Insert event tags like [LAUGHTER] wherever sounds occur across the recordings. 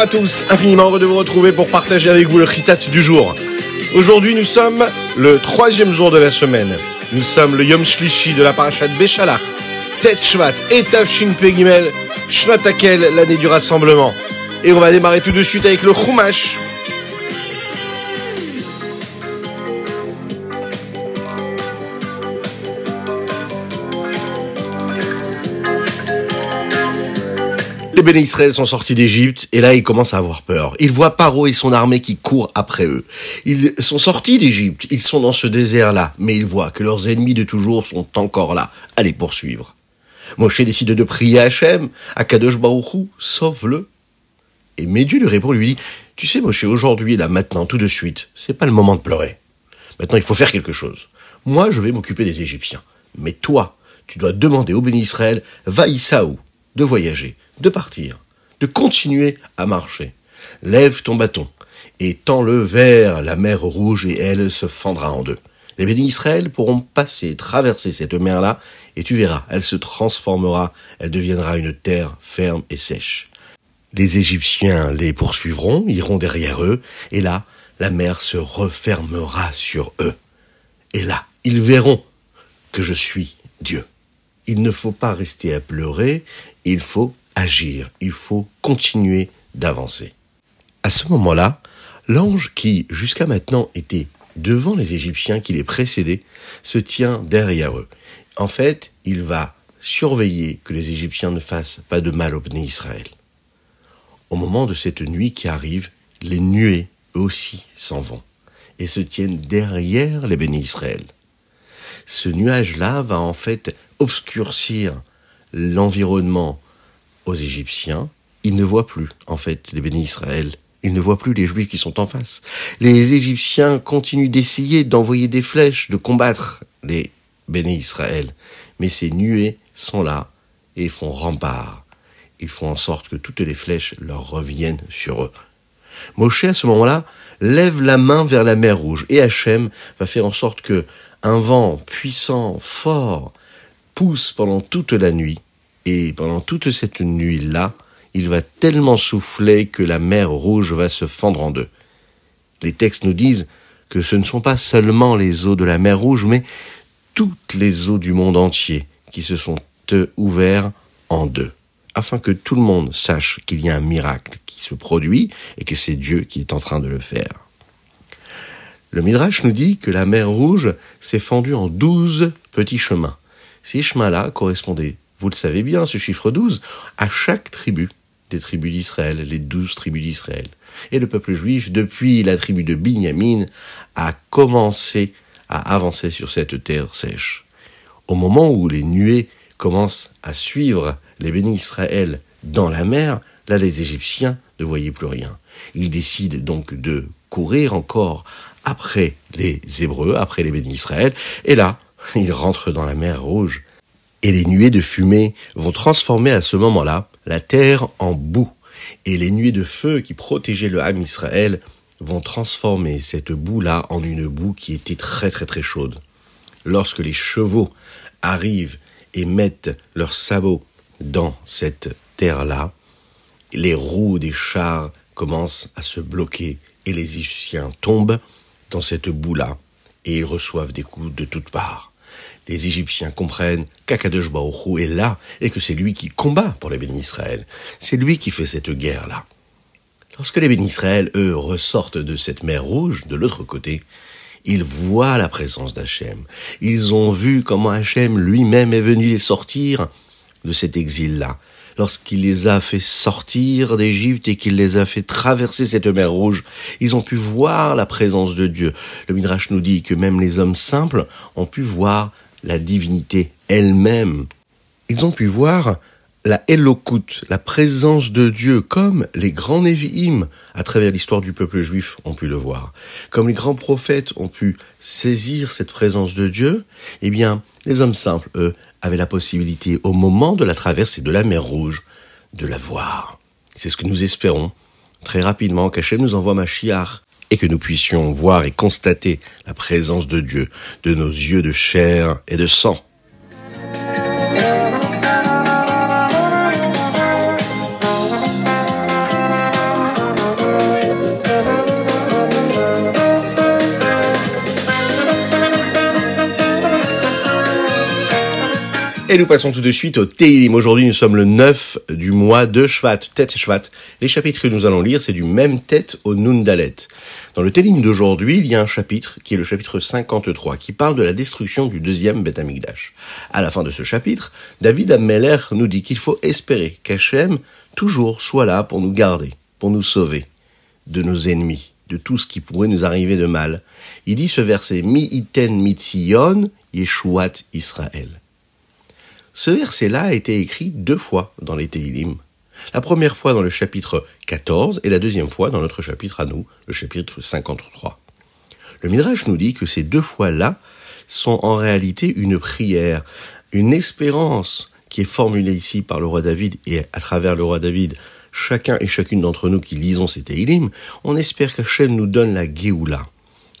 à tous, infiniment heureux de vous retrouver pour partager avec vous le Chitat du jour. Aujourd'hui, nous sommes le troisième jour de la semaine. Nous sommes le Yom Shlishi de la parashat Béchalach, Tet Shvat et Tavshin Pegimel, Shnatakel, l'année du rassemblement. Et on va démarrer tout de suite avec le Chumash, Les bénis Israël sont sortis d'Égypte et là ils commencent à avoir peur. Ils voient Paro et son armée qui courent après eux. Ils sont sortis d'Égypte, ils sont dans ce désert-là, mais ils voient que leurs ennemis de toujours sont encore là, à les poursuivre. Moshe décide de prier à Hachem, à Kadosh Baruchou, sauve-le. Et Médu lui répond, lui dit, tu sais Moshe, aujourd'hui, là, maintenant, tout de suite, c'est pas le moment de pleurer. Maintenant, il faut faire quelque chose. Moi, je vais m'occuper des Égyptiens. Mais toi, tu dois demander au béni Israël, va de voyager, de partir, de continuer à marcher. Lève ton bâton et tends-le vers la mer rouge et elle se fendra en deux. Les bénis Israël pourront passer, traverser cette mer-là et tu verras, elle se transformera, elle deviendra une terre ferme et sèche. Les Égyptiens les poursuivront, iront derrière eux et là, la mer se refermera sur eux. Et là, ils verront que je suis Dieu. Il ne faut pas rester à pleurer, il faut agir, il faut continuer d'avancer. À ce moment-là, l'ange qui, jusqu'à maintenant, était devant les Égyptiens qui les précédaient, se tient derrière eux. En fait, il va surveiller que les Égyptiens ne fassent pas de mal au béni Israël. Au moment de cette nuit qui arrive, les nuées aussi s'en vont et se tiennent derrière les bénis Israël. Ce nuage-là va en fait obscurcir l'environnement aux Égyptiens, ils ne voient plus, en fait, les bénis Israël. Ils ne voient plus les Juifs qui sont en face. Les Égyptiens continuent d'essayer d'envoyer des flèches, de combattre les bénis Israël. Mais ces nuées sont là et font rempart. Ils font en sorte que toutes les flèches leur reviennent sur eux. Moshe, à ce moment-là, lève la main vers la mer Rouge et Hachem va faire en sorte que un vent puissant, fort, pousse pendant toute la nuit et pendant toute cette nuit-là, il va tellement souffler que la mer rouge va se fendre en deux. Les textes nous disent que ce ne sont pas seulement les eaux de la mer rouge, mais toutes les eaux du monde entier qui se sont ouvertes en deux, afin que tout le monde sache qu'il y a un miracle qui se produit et que c'est Dieu qui est en train de le faire. Le Midrash nous dit que la mer rouge s'est fendue en douze petits chemins. Ces chemins-là correspondaient vous le savez bien, ce chiffre 12, à chaque tribu des tribus d'Israël, les douze tribus d'Israël. Et le peuple juif, depuis la tribu de Binyamin, a commencé à avancer sur cette terre sèche. Au moment où les nuées commencent à suivre les bénis Israël dans la mer, là les Égyptiens ne voyaient plus rien. Ils décident donc de courir encore après les Hébreux, après les bénis Israël, et là, [LAUGHS] ils rentrent dans la mer Rouge et les nuées de fumée vont transformer à ce moment-là la terre en boue. Et les nuées de feu qui protégeaient le Ham Israël vont transformer cette boue-là en une boue qui était très très très chaude. Lorsque les chevaux arrivent et mettent leurs sabots dans cette terre-là, les roues des chars commencent à se bloquer et les Égyptiens tombent dans cette boue-là et ils reçoivent des coups de toutes parts les Égyptiens comprennent qu'Akadosh est là et que c'est lui qui combat pour les bénis Israël. C'est lui qui fait cette guerre-là. Lorsque les bénis Israël, eux, ressortent de cette mer rouge, de l'autre côté, ils voient la présence d'Hachem. Ils ont vu comment Hachem lui-même est venu les sortir de cet exil-là. Lorsqu'il les a fait sortir d'Égypte et qu'il les a fait traverser cette mer rouge, ils ont pu voir la présence de Dieu. Le Midrash nous dit que même les hommes simples ont pu voir la divinité elle-même. Ils ont pu voir la Elokut, la présence de Dieu, comme les grands Névi'im, à travers l'histoire du peuple juif, ont pu le voir. Comme les grands prophètes ont pu saisir cette présence de Dieu, eh bien, les hommes simples, eux, avaient la possibilité, au moment de la traversée de la mer Rouge, de la voir. C'est ce que nous espérons, très rapidement, qu'Hachem nous envoie Machiach, et que nous puissions voir et constater la présence de Dieu de nos yeux de chair et de sang. Et nous passons tout de suite au Teilim. Aujourd'hui, nous sommes le 9 du mois de Shvat, tête Shvat. Les chapitres que nous allons lire, c'est du même tête au Nundalet. Dans le Teilim d'aujourd'hui, il y a un chapitre qui est le chapitre 53, qui parle de la destruction du deuxième Beth Amikdash. À la fin de ce chapitre, David Ammeler nous dit qu'il faut espérer qu'Hachem toujours soit là pour nous garder, pour nous sauver de nos ennemis, de tout ce qui pourrait nous arriver de mal. Il dit ce verset, Mi iten mitzion, Yeshuat Israël. Ce verset-là a été écrit deux fois dans les Teilim. La première fois dans le chapitre 14 et la deuxième fois dans notre chapitre à nous, le chapitre 53. Le Midrash nous dit que ces deux fois-là sont en réalité une prière, une espérance qui est formulée ici par le roi David et à travers le roi David, chacun et chacune d'entre nous qui lisons ces Teilim, on espère qu'Hachem nous donne la Géoula,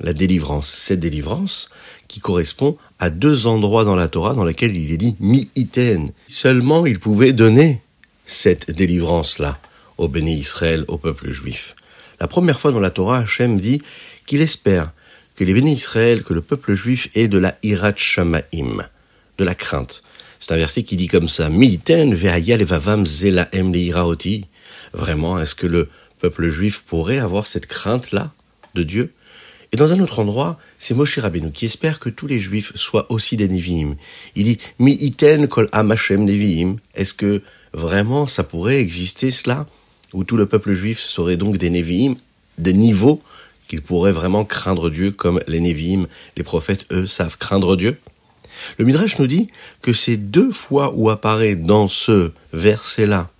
la délivrance. Cette délivrance qui correspond à deux endroits dans la Torah dans lesquels il est dit mi-iten. Seulement il pouvait donner cette délivrance-là au béni Israël, au peuple juif. La première fois dans la Torah, Hachem dit qu'il espère que les bénis Israël, que le peuple juif ait de la irat shamaim, de la crainte. C'est un verset qui dit comme ça, mi-iten levavam zelaem. Vraiment, est-ce que le peuple juif pourrait avoir cette crainte-là de Dieu? Et dans un autre endroit, c'est Moshe Rabbeinu qui espère que tous les juifs soient aussi des Nevi'im. Il dit, mi iten kol amashem Nevi'im. Est-ce que vraiment ça pourrait exister cela? Où tout le peuple juif serait donc des Nevi'im, des niveaux qu'ils pourraient vraiment craindre Dieu comme les Nevi'im, les prophètes, eux, savent craindre Dieu? Le Midrash nous dit que ces deux fois où apparaît dans ce verset-là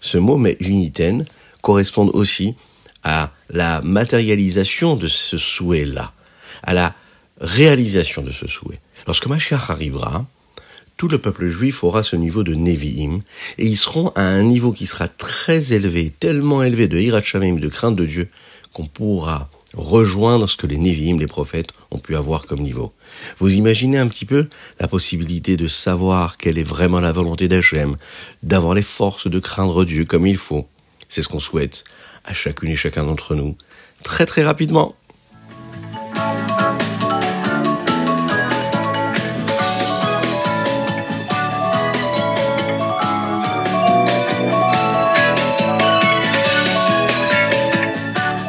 ce mot mais uniten correspondent aussi à la matérialisation de ce souhait-là, à la réalisation de ce souhait. Lorsque Mashiach arrivera, tout le peuple juif aura ce niveau de Nevi'im, et ils seront à un niveau qui sera très élevé, tellement élevé de Hirat de crainte de Dieu, qu'on pourra rejoindre ce que les Nevi'im, les prophètes, ont pu avoir comme niveau. Vous imaginez un petit peu la possibilité de savoir quelle est vraiment la volonté d'Hachem, d'avoir les forces de craindre Dieu comme il faut. C'est ce qu'on souhaite chacune et chacun d'entre nous, très très rapidement.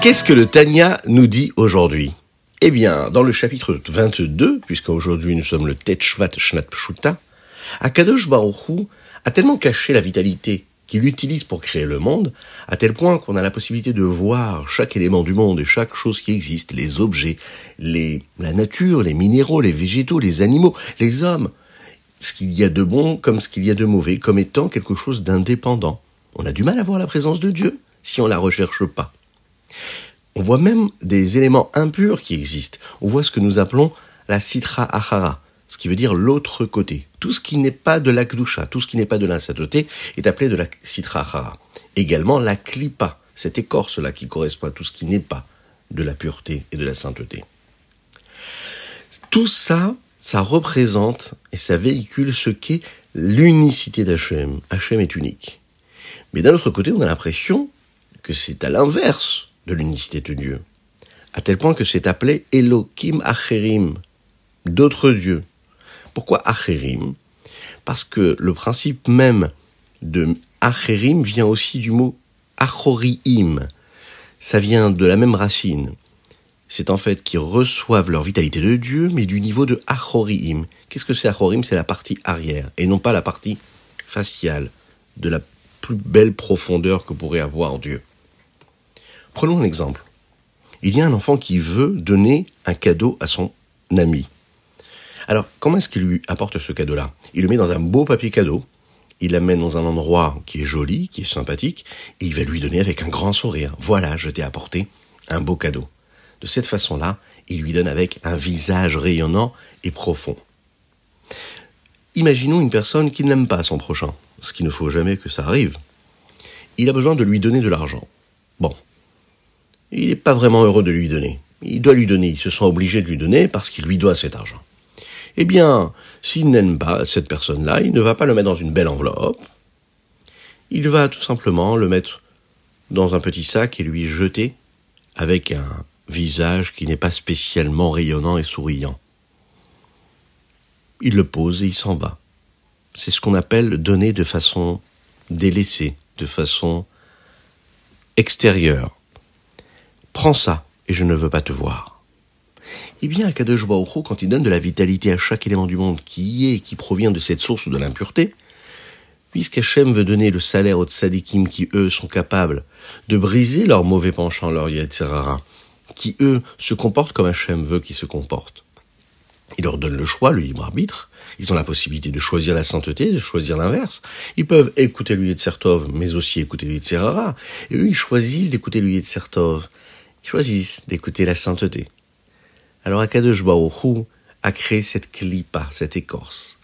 Qu'est-ce que le Tanya nous dit aujourd'hui? Eh bien, dans le chapitre 22, puisqu'aujourd'hui nous sommes le Tetchvat Shnat Pshuta, Akadosh Baruch a tellement caché la vitalité qu'il utilise pour créer le monde, à tel point qu'on a la possibilité de voir chaque élément du monde et chaque chose qui existe, les objets, la nature, les minéraux, les végétaux, les animaux, les hommes, ce qu'il y a de bon comme ce qu'il y a de mauvais, comme étant quelque chose d'indépendant. On a du mal à voir la présence de Dieu si on la recherche pas. On voit même des éléments impurs qui existent. On voit ce que nous appelons la citra achara, ce qui veut dire l'autre côté. Tout ce qui n'est pas de la kdusha, tout ce qui n'est pas de la est appelé de la sitrahara. Également la klipa, cette écorce-là qui correspond à tout ce qui n'est pas de la pureté et de la sainteté. Tout ça, ça représente et ça véhicule ce qu'est l'unicité d'Hachem. Hachem est unique. Mais d'un autre côté, on a l'impression que c'est à l'inverse de l'unicité de Dieu. À tel point que c'est appelé Elohim Acherim, d'autres dieux. Pourquoi Acherim? Parce que le principe même de Acherim vient aussi du mot Achoriim. Ça vient de la même racine. C'est en fait qu'ils reçoivent leur vitalité de Dieu, mais du niveau de Achoriim. Qu'est-ce que c'est Achorim C'est la partie arrière, et non pas la partie faciale, de la plus belle profondeur que pourrait avoir Dieu. Prenons un exemple. Il y a un enfant qui veut donner un cadeau à son ami. Alors, comment est-ce qu'il lui apporte ce cadeau-là? Il le met dans un beau papier cadeau, il l'amène dans un endroit qui est joli, qui est sympathique, et il va lui donner avec un grand sourire. Voilà, je t'ai apporté un beau cadeau. De cette façon-là, il lui donne avec un visage rayonnant et profond. Imaginons une personne qui n'aime pas son prochain, ce qu'il ne faut jamais que ça arrive. Il a besoin de lui donner de l'argent. Bon. Il n'est pas vraiment heureux de lui donner. Il doit lui donner, il se sent obligé de lui donner parce qu'il lui doit cet argent. Eh bien, s'il n'aime pas cette personne-là, il ne va pas le mettre dans une belle enveloppe. Il va tout simplement le mettre dans un petit sac et lui jeter avec un visage qui n'est pas spécialement rayonnant et souriant. Il le pose et il s'en va. c'est ce qu'on appelle donner de façon délaissée, de façon extérieure. Prends ça et je ne veux pas te voir. Eh bien, Akadosh Baruch quand il donne de la vitalité à chaque élément du monde qui y est, qui provient de cette source de l'impureté, puisqu'Hachem veut donner le salaire aux tzadikim qui, eux, sont capables de briser leur mauvais penchant, leur yetzerara, qui, eux, se comportent comme Hachem veut qu'ils se comportent. Il leur donne le choix, le libre arbitre. Ils ont la possibilité de choisir la sainteté, de choisir l'inverse. Ils peuvent écouter lui de Sertov, mais aussi écouter lui de Serrara. Et eux, ils choisissent d'écouter lui de Sertov. Ils choisissent d'écouter la sainteté. Alors Akadosh Baruch a créé cette clipa, cette écorce.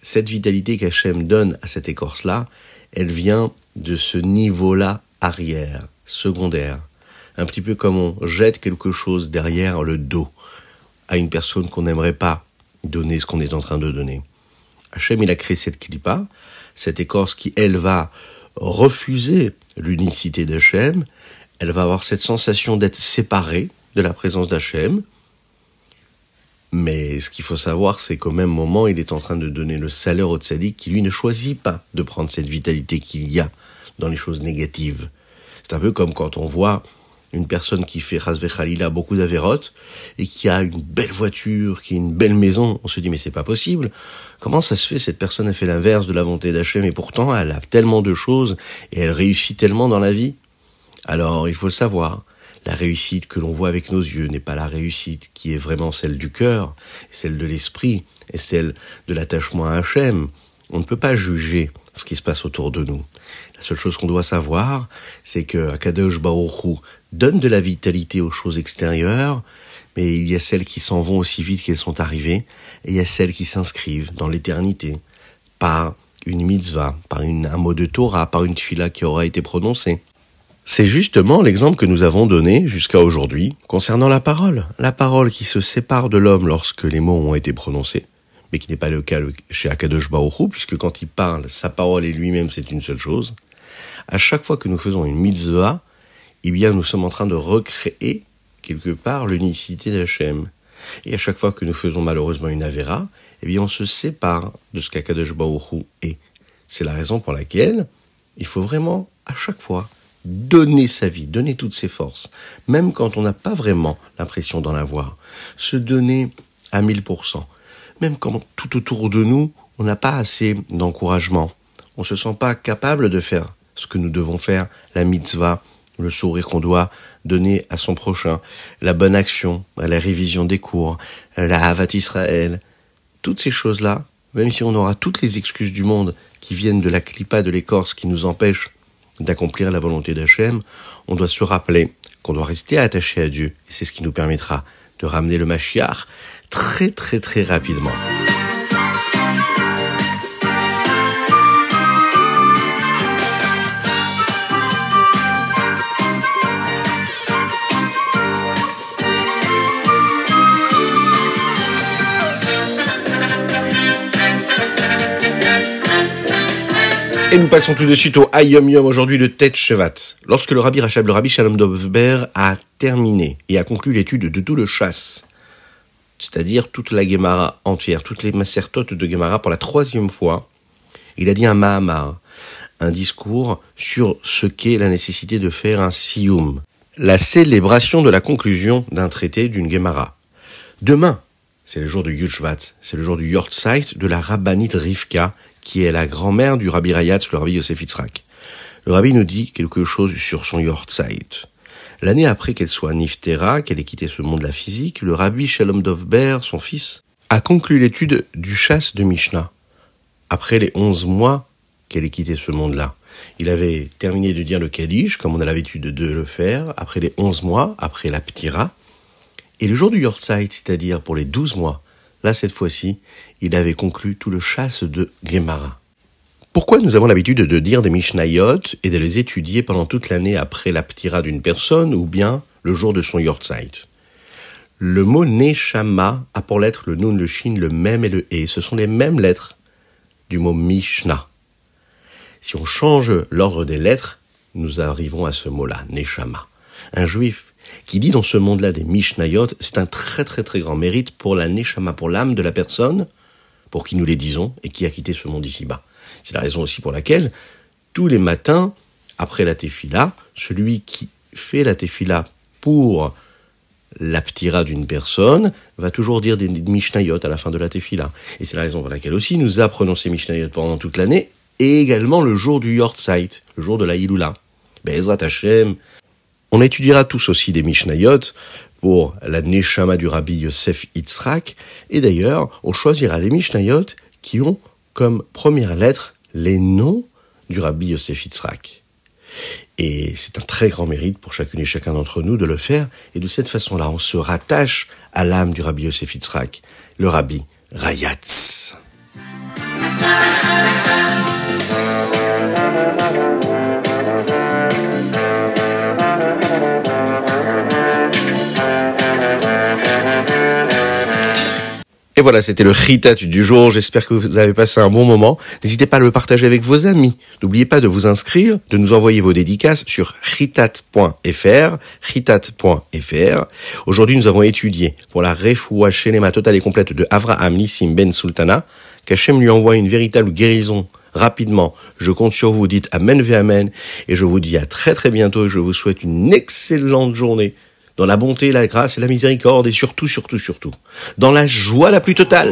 Cette vitalité qu'Hachem donne à cette écorce-là, elle vient de ce niveau-là arrière, secondaire. Un petit peu comme on jette quelque chose derrière le dos à une personne qu'on n'aimerait pas donner ce qu'on est en train de donner. Hachem, il a créé cette clipa, cette écorce qui, elle, va refuser l'unicité d'Hachem, elle va avoir cette sensation d'être séparée de la présence d'Hachem, mais ce qu'il faut savoir, c'est qu'au même moment, il est en train de donner le salaire au tzaddik qui, lui, ne choisit pas de prendre cette vitalité qu'il y a dans les choses négatives. C'est un peu comme quand on voit une personne qui fait Razve Khalila beaucoup d'avérotes et qui a une belle voiture, qui a une belle maison, on se dit mais c'est pas possible. Comment ça se fait cette personne a fait l'inverse de la volonté d'Hachem et pourtant elle a tellement de choses et elle réussit tellement dans la vie? Alors il faut le savoir. La réussite que l'on voit avec nos yeux n'est pas la réussite qui est vraiment celle du cœur, celle de l'esprit et celle de l'attachement à Hachem. On ne peut pas juger ce qui se passe autour de nous. La seule chose qu'on doit savoir, c'est que Akadosh Baruch donne de la vitalité aux choses extérieures, mais il y a celles qui s'en vont aussi vite qu'elles sont arrivées, et il y a celles qui s'inscrivent dans l'éternité par une mitzvah, par un mot de Torah, par une fila qui aura été prononcée. C'est justement l'exemple que nous avons donné jusqu'à aujourd'hui concernant la parole. La parole qui se sépare de l'homme lorsque les mots ont été prononcés, mais qui n'est pas le cas chez Akadosh Baruch puisque quand il parle, sa parole et lui-même c'est une seule chose. À chaque fois que nous faisons une mitzvah, eh bien, nous sommes en train de recréer quelque part l'unicité d'Hachem. Et à chaque fois que nous faisons malheureusement une avéra, eh bien, on se sépare de ce qu'Akadosh Baruch est. C'est la raison pour laquelle il faut vraiment, à chaque fois, donner sa vie, donner toutes ses forces, même quand on n'a pas vraiment l'impression d'en avoir. Se donner à 1000%. Même quand tout autour de nous, on n'a pas assez d'encouragement. On se sent pas capable de faire ce que nous devons faire, la mitzvah, le sourire qu'on doit donner à son prochain, la bonne action, la révision des cours, la Havat Israël, toutes ces choses-là, même si on aura toutes les excuses du monde qui viennent de la clipa de l'écorce qui nous empêchent d'accomplir la volonté d'Hachem, on doit se rappeler qu'on doit rester attaché à Dieu. C'est ce qui nous permettra de ramener le Mashiach très très très rapidement. Et nous passons tout de suite au Ayom Yom aujourd'hui de Tet Shevat. Lorsque le rabbi Rachab, le rabbi Shalom Dovber a terminé et a conclu l'étude de tout le chasse, c'est-à-dire toute la Gemara entière, toutes les macertotes de Gemara pour la troisième fois, il a dit un Mahamar, un discours sur ce qu'est la nécessité de faire un Siyum, la célébration de la conclusion d'un traité d'une Gemara. Demain, c'est le jour du Yushvat, c'est le jour du Yortzeit de la rabbinite Rivka, qui est la grand-mère du Rabbi Rayatz, le Rabbi Yosef Yitzhak. Le Rabbi nous dit quelque chose sur son Yortzeit. L'année après qu'elle soit Niftera, qu'elle ait quitté ce monde de la physique, le Rabbi Shalom Dovber, son fils, a conclu l'étude du chasse de Mishnah. Après les onze mois qu'elle ait quitté ce monde-là. Il avait terminé de dire le Kaddish, comme on a l'habitude de le faire, après les onze mois, après la Ptira. Et le jour du Yortzeit, c'est-à-dire pour les douze mois, Là, cette fois-ci, il avait conclu tout le chasse de Gemara. Pourquoi nous avons l'habitude de dire des Mishnayot et de les étudier pendant toute l'année après la ptira d'une personne ou bien le jour de son Yortzeit? Le mot Neshama a pour lettre le Nun, le Shin, le Mem et le E. Ce sont les mêmes lettres du mot Mishnah. Si on change l'ordre des lettres, nous arrivons à ce mot-là, Neshama. Un juif qui dit dans ce monde-là des Mishnayot, c'est un très très très grand mérite pour la Neshama, pour l'âme de la personne, pour qui nous les disons et qui a quitté ce monde ici-bas. C'est la raison aussi pour laquelle, tous les matins, après la tefila, celui qui fait la tefila pour la ptira d'une personne va toujours dire des mishnayot à la fin de la tefila. Et c'est la raison pour laquelle aussi nous apprenons ces mishnayot pendant toute l'année et également le jour du Yortzeit, le jour de la Iloula. Bezrat Hashem. On étudiera tous aussi des mishnayot pour la Neshama du Rabbi Yosef Yitzhak. Et d'ailleurs, on choisira des mishnayot qui ont comme première lettre les noms du Rabbi Yosef Yitzhak. Et c'est un très grand mérite pour chacune et chacun d'entre nous de le faire. Et de cette façon-là, on se rattache à l'âme du Rabbi Yosef Yitzhak, le Rabbi Rayatz. Et voilà, c'était le Ritat du jour. J'espère que vous avez passé un bon moment. N'hésitez pas à le partager avec vos amis. N'oubliez pas de vous inscrire, de nous envoyer vos dédicaces sur ritat.fr, ritat.fr. Aujourd'hui, nous avons étudié pour la refoua shelema totale et complète de Avraham Nissim Ben Sultana, qu'Hachem lui envoie une véritable guérison rapidement. Je compte sur vous, dites Amen ve Amen, et je vous dis à très très bientôt je vous souhaite une excellente journée dans la bonté, la grâce et la miséricorde, et surtout, surtout, surtout, dans la joie la plus totale.